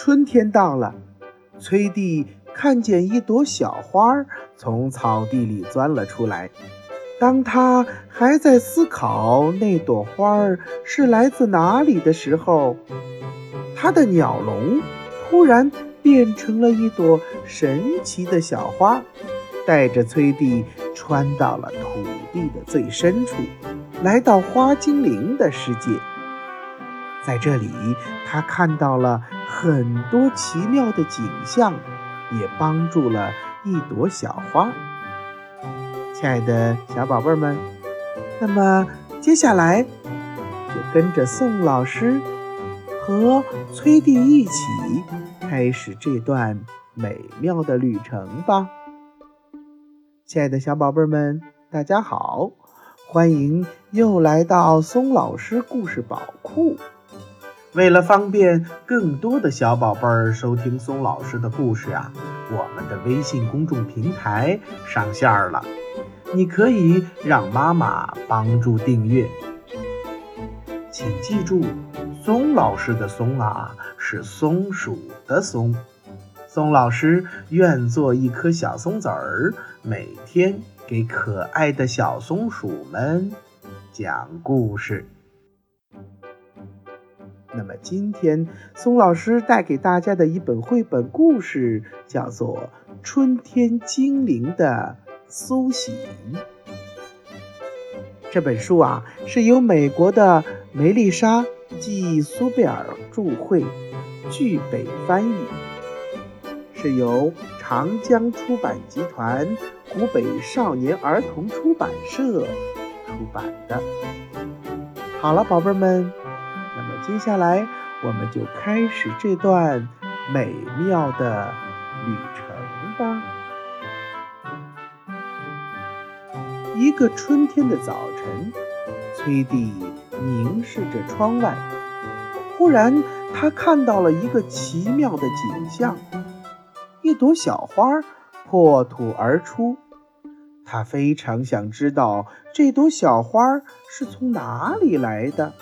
春天到了，崔弟看见一朵小花从草地里钻了出来。当他还在思考那朵花是来自哪里的时候，他的鸟笼突然变成了一朵神奇的小花，带着崔弟穿到了土地的最深处，来到花精灵的世界。在这里，他看到了很多奇妙的景象，也帮助了一朵小花。亲爱的小宝贝们，那么接下来就跟着宋老师和崔弟一起开始这段美妙的旅程吧。亲爱的小宝贝们，大家好，欢迎又来到松老师故事宝库。为了方便更多的小宝贝儿收听松老师的故事啊，我们的微信公众平台上线了。你可以让妈妈帮助订阅，请记住，松老师的“松”啊是松鼠的“松”。松老师愿做一颗小松子儿，每天给可爱的小松鼠们讲故事。那么今天松老师带给大家的一本绘本故事，叫做《春天精灵的》。苏醒这本书啊，是由美国的梅丽莎·季苏贝尔著绘，剧北翻译，是由长江出版集团湖北少年儿童出版社出版的。好了，宝贝们，接下来我们就开始这段美妙的旅程吧。一个春天的早晨，崔弟凝视着窗外，忽然他看到了一个奇妙的景象：一朵小花破土而出。他非常想知道这朵小花是从哪里来的。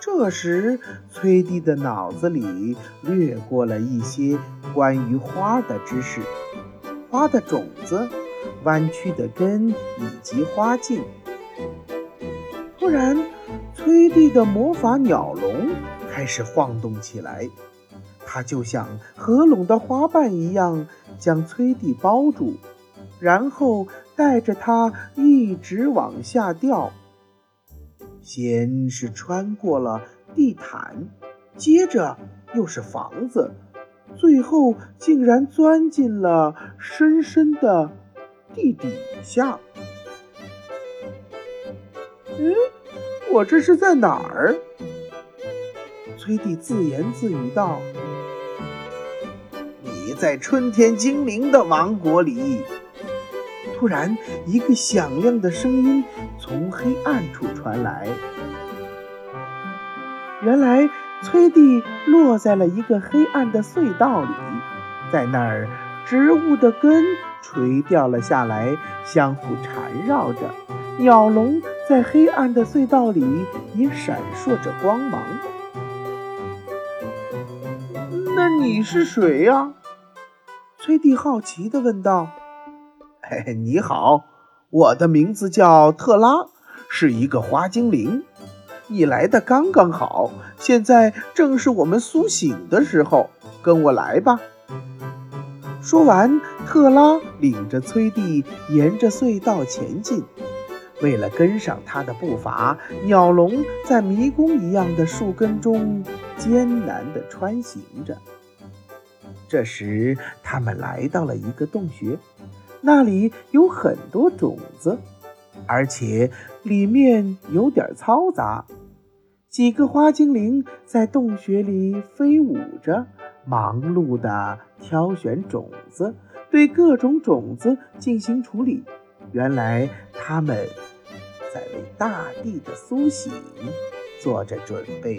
这时，崔弟的脑子里掠过了一些关于花的知识：花的种子。弯曲的根以及花茎。突然，崔弟的魔法鸟笼开始晃动起来，它就像合拢的花瓣一样，将崔弟包住，然后带着它一直往下掉。先是穿过了地毯，接着又是房子，最后竟然钻进了深深的。地底下，嗯，我这是在哪儿？崔弟自言自语道：“你在春天精灵的王国里。”突然，一个响亮的声音从黑暗处传来。原来，崔弟落在了一个黑暗的隧道里，在那儿，植物的根。垂掉了下来，相互缠绕着。鸟笼在黑暗的隧道里也闪烁着光芒。那你是谁呀？崔蒂好奇地问道。嘿 嘿，你好，我的名字叫特拉，是一个花精灵。你来的刚刚好，现在正是我们苏醒的时候。跟我来吧。说完，特拉领着崔蒂沿着隧道前进。为了跟上他的步伐，鸟笼在迷宫一样的树根中艰难地穿行着。这时，他们来到了一个洞穴，那里有很多种子，而且里面有点嘈杂。几个花精灵在洞穴里飞舞着。忙碌地挑选种子，对各种种子进行处理。原来他们在为大地的苏醒做着准备。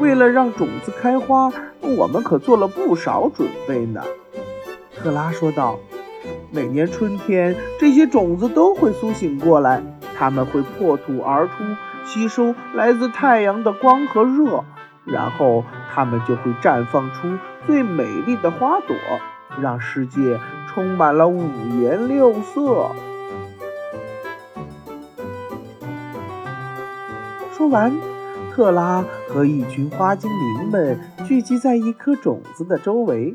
为了让种子开花，我们可做了不少准备呢。特拉说道：“每年春天，这些种子都会苏醒过来，它们会破土而出。”吸收来自太阳的光和热，然后它们就会绽放出最美丽的花朵，让世界充满了五颜六色。说完，特拉和一群花精灵们聚集在一颗种子的周围。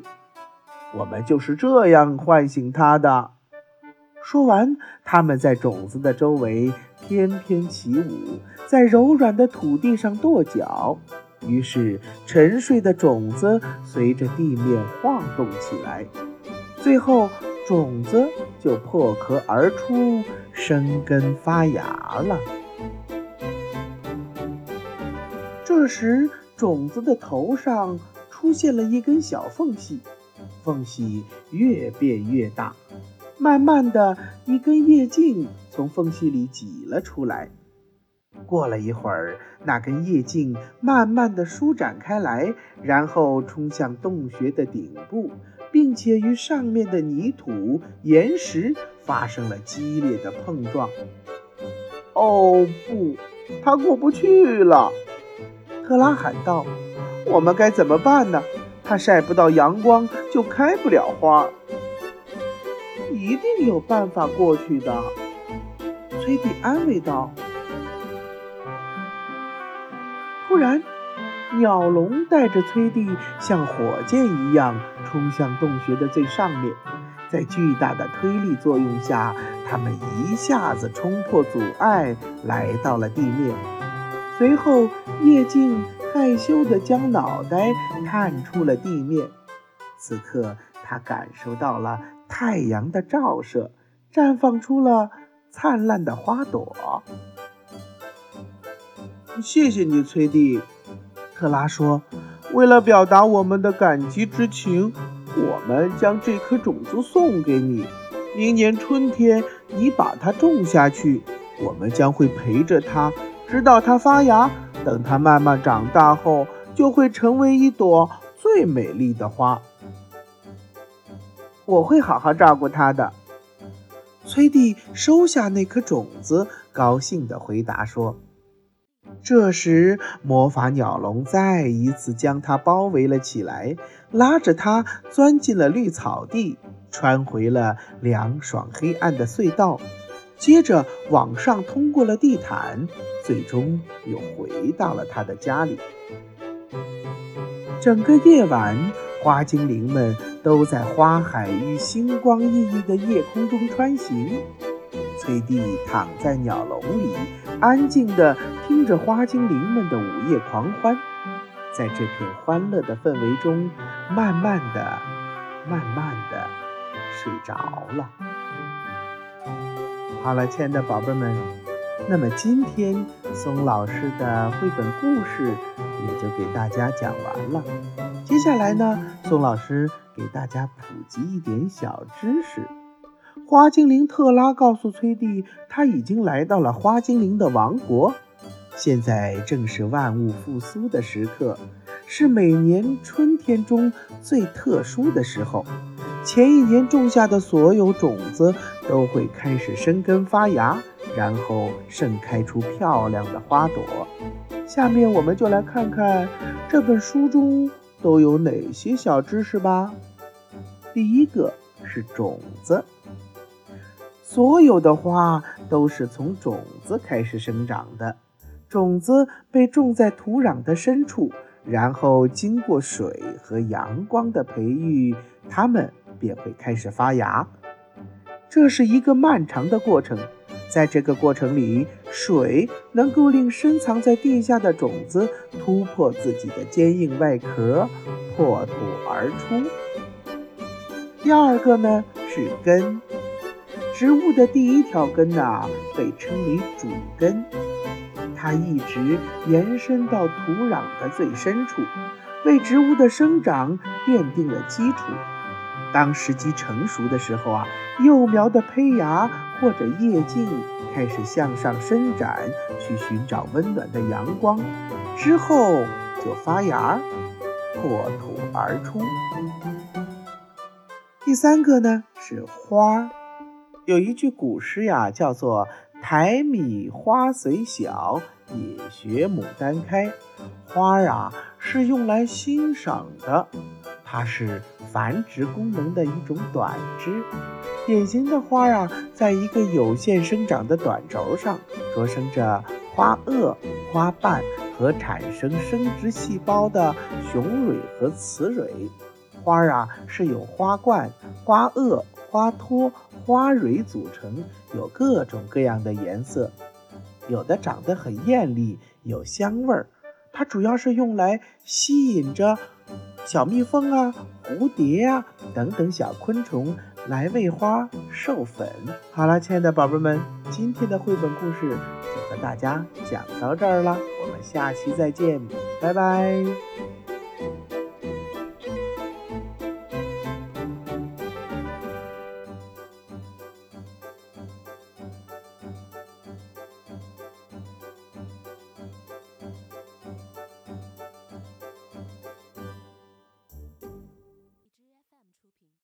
我们就是这样唤醒它的。说完，他们在种子的周围翩翩起舞，在柔软的土地上跺脚。于是，沉睡的种子随着地面晃动起来，最后种子就破壳而出，生根发芽了。这时，种子的头上出现了一根小缝隙，缝隙越变越大。慢慢的，一根叶茎从缝隙里挤了出来。过了一会儿，那根叶茎慢慢的舒展开来，然后冲向洞穴的顶部，并且与上面的泥土、岩石发生了激烈的碰撞。哦不，它过不去了！克拉喊道：“我们该怎么办呢？它晒不到阳光，就开不了花。”一定有办法过去的，崔蒂安慰道。突然，鸟笼带着崔蒂像火箭一样冲向洞穴的最上面，在巨大的推力作用下，它们一下子冲破阻碍，来到了地面。随后，叶静害羞地将脑袋探出了地面。此刻，他感受到了。太阳的照射，绽放出了灿烂的花朵。谢谢你，崔蒂。特拉说：“为了表达我们的感激之情，我们将这颗种子送给你。明年春天，你把它种下去，我们将会陪着它，直到它发芽。等它慢慢长大后，就会成为一朵最美丽的花。”我会好好照顾它的。崔蒂收下那颗种子，高兴地回答说：“这时，魔法鸟笼再一次将它包围了起来，拉着它钻进了绿草地，穿回了凉爽黑暗的隧道，接着往上通过了地毯，最终又回到了他的家里。整个夜晚。”花精灵们都在花海与星光熠熠的夜空中穿行。崔蒂躺在鸟笼里，安静地听着花精灵们的午夜狂欢，在这片欢乐的氛围中，慢慢的、慢慢的睡着了。好了，亲爱的宝贝们，那么今天松老师的绘本故事也就给大家讲完了。接下来呢，宋老师给大家普及一点小知识。花精灵特拉告诉崔蒂，他已经来到了花精灵的王国。现在正是万物复苏的时刻，是每年春天中最特殊的时候。前一年种下的所有种子都会开始生根发芽，然后盛开出漂亮的花朵。下面我们就来看看这本书中。都有哪些小知识吧？第一个是种子，所有的花都是从种子开始生长的。种子被种在土壤的深处，然后经过水和阳光的培育，它们便会开始发芽。这是一个漫长的过程。在这个过程里，水能够令深藏在地下的种子突破自己的坚硬外壳，破土而出。第二个呢是根，植物的第一条根呐被称为主根，它一直延伸到土壤的最深处，为植物的生长奠定了基础。当时机成熟的时候啊，幼苗的胚芽或者叶茎开始向上伸展，去寻找温暖的阳光，之后就发芽，破土而出。第三个呢是花儿，有一句古诗呀，叫做苔米花虽小，也学牡丹开。花儿啊，是用来欣赏的，它是繁殖功能的一种短枝。典型的花啊，在一个有限生长的短轴上，着生着花萼、花瓣和产生生殖细胞的雄蕊和雌蕊。花啊，是由花冠、花萼、花托、花蕊组成，有各种各样的颜色，有的长得很艳丽，有香味儿。它主要是用来吸引着小蜜蜂啊、蝴蝶啊等等小昆虫来为花授粉。好了，亲爱的宝贝们，今天的绘本故事就和大家讲到这儿了，我们下期再见，拜拜。